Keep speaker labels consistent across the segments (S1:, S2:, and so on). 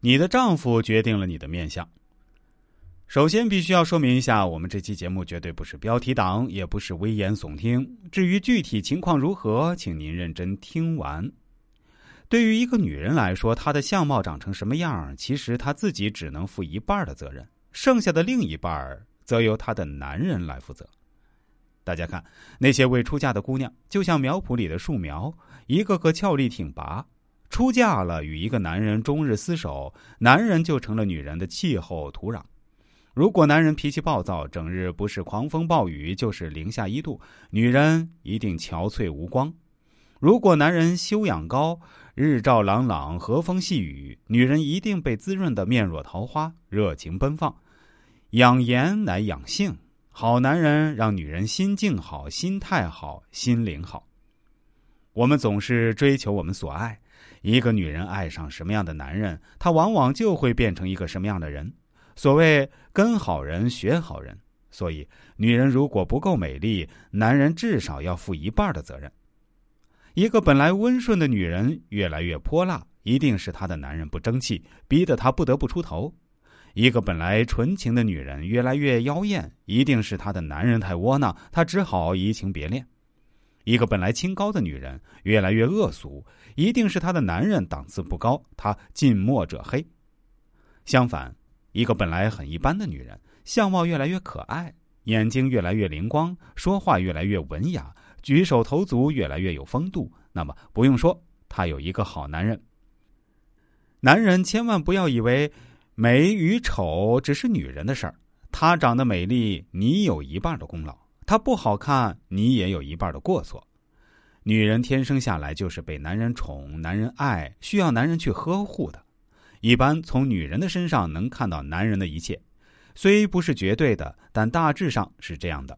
S1: 你的丈夫决定了你的面相。首先，必须要说明一下，我们这期节目绝对不是标题党，也不是危言耸听。至于具体情况如何，请您认真听完。对于一个女人来说，她的相貌长成什么样，其实她自己只能负一半的责任，剩下的另一半则由她的男人来负责。大家看，那些未出嫁的姑娘，就像苗圃里的树苗，一个个俏丽挺拔。出嫁了，与一个男人终日厮守，男人就成了女人的气候土壤。如果男人脾气暴躁，整日不是狂风暴雨，就是零下一度，女人一定憔悴无光；如果男人修养高，日照朗朗，和风细雨，女人一定被滋润的面若桃花，热情奔放。养颜乃养性，好男人让女人心境好，心态好，心灵好。我们总是追求我们所爱，一个女人爱上什么样的男人，她往往就会变成一个什么样的人。所谓跟好人学好人，所以女人如果不够美丽，男人至少要负一半的责任。一个本来温顺的女人越来越泼辣，一定是她的男人不争气，逼得她不得不出头；一个本来纯情的女人越来越妖艳，一定是她的男人太窝囊，她只好移情别恋；一个本来清高的女人越来越恶俗，一定是她的男人档次不高，她近墨者黑。相反。一个本来很一般的女人，相貌越来越可爱，眼睛越来越灵光，说话越来越文雅，举手投足越来越有风度。那么不用说，她有一个好男人。男人千万不要以为美与丑只是女人的事儿，她长得美丽，你有一半的功劳；她不好看，你也有一半的过错。女人天生下来就是被男人宠、男人爱，需要男人去呵护的。一般从女人的身上能看到男人的一切，虽不是绝对的，但大致上是这样的：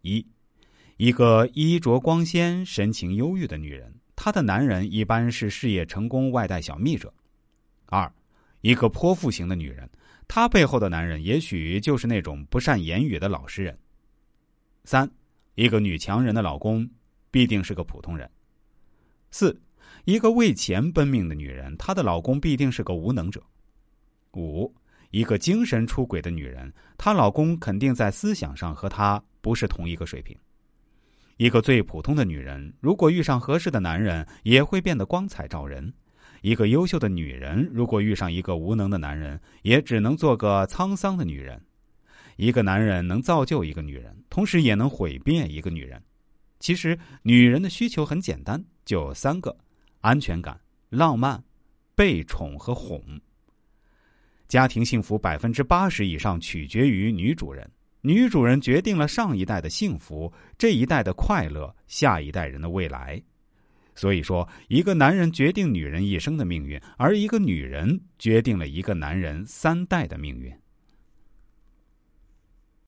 S1: 一，一个衣着光鲜、神情忧郁的女人，她的男人一般是事业成功、外带小蜜者；二，一个泼妇型的女人，她背后的男人也许就是那种不善言语的老实人；三，一个女强人的老公必定是个普通人；四。一个为钱奔命的女人，她的老公必定是个无能者。五，一个精神出轨的女人，她老公肯定在思想上和她不是同一个水平。一个最普通的女人，如果遇上合适的男人，也会变得光彩照人。一个优秀的女人，如果遇上一个无能的男人，也只能做个沧桑的女人。一个男人能造就一个女人，同时也能毁灭一个女人。其实，女人的需求很简单，就三个。安全感、浪漫、被宠和哄。家庭幸福百分之八十以上取决于女主人，女主人决定了上一代的幸福，这一代的快乐，下一代人的未来。所以说，一个男人决定女人一生的命运，而一个女人决定了一个男人三代的命运。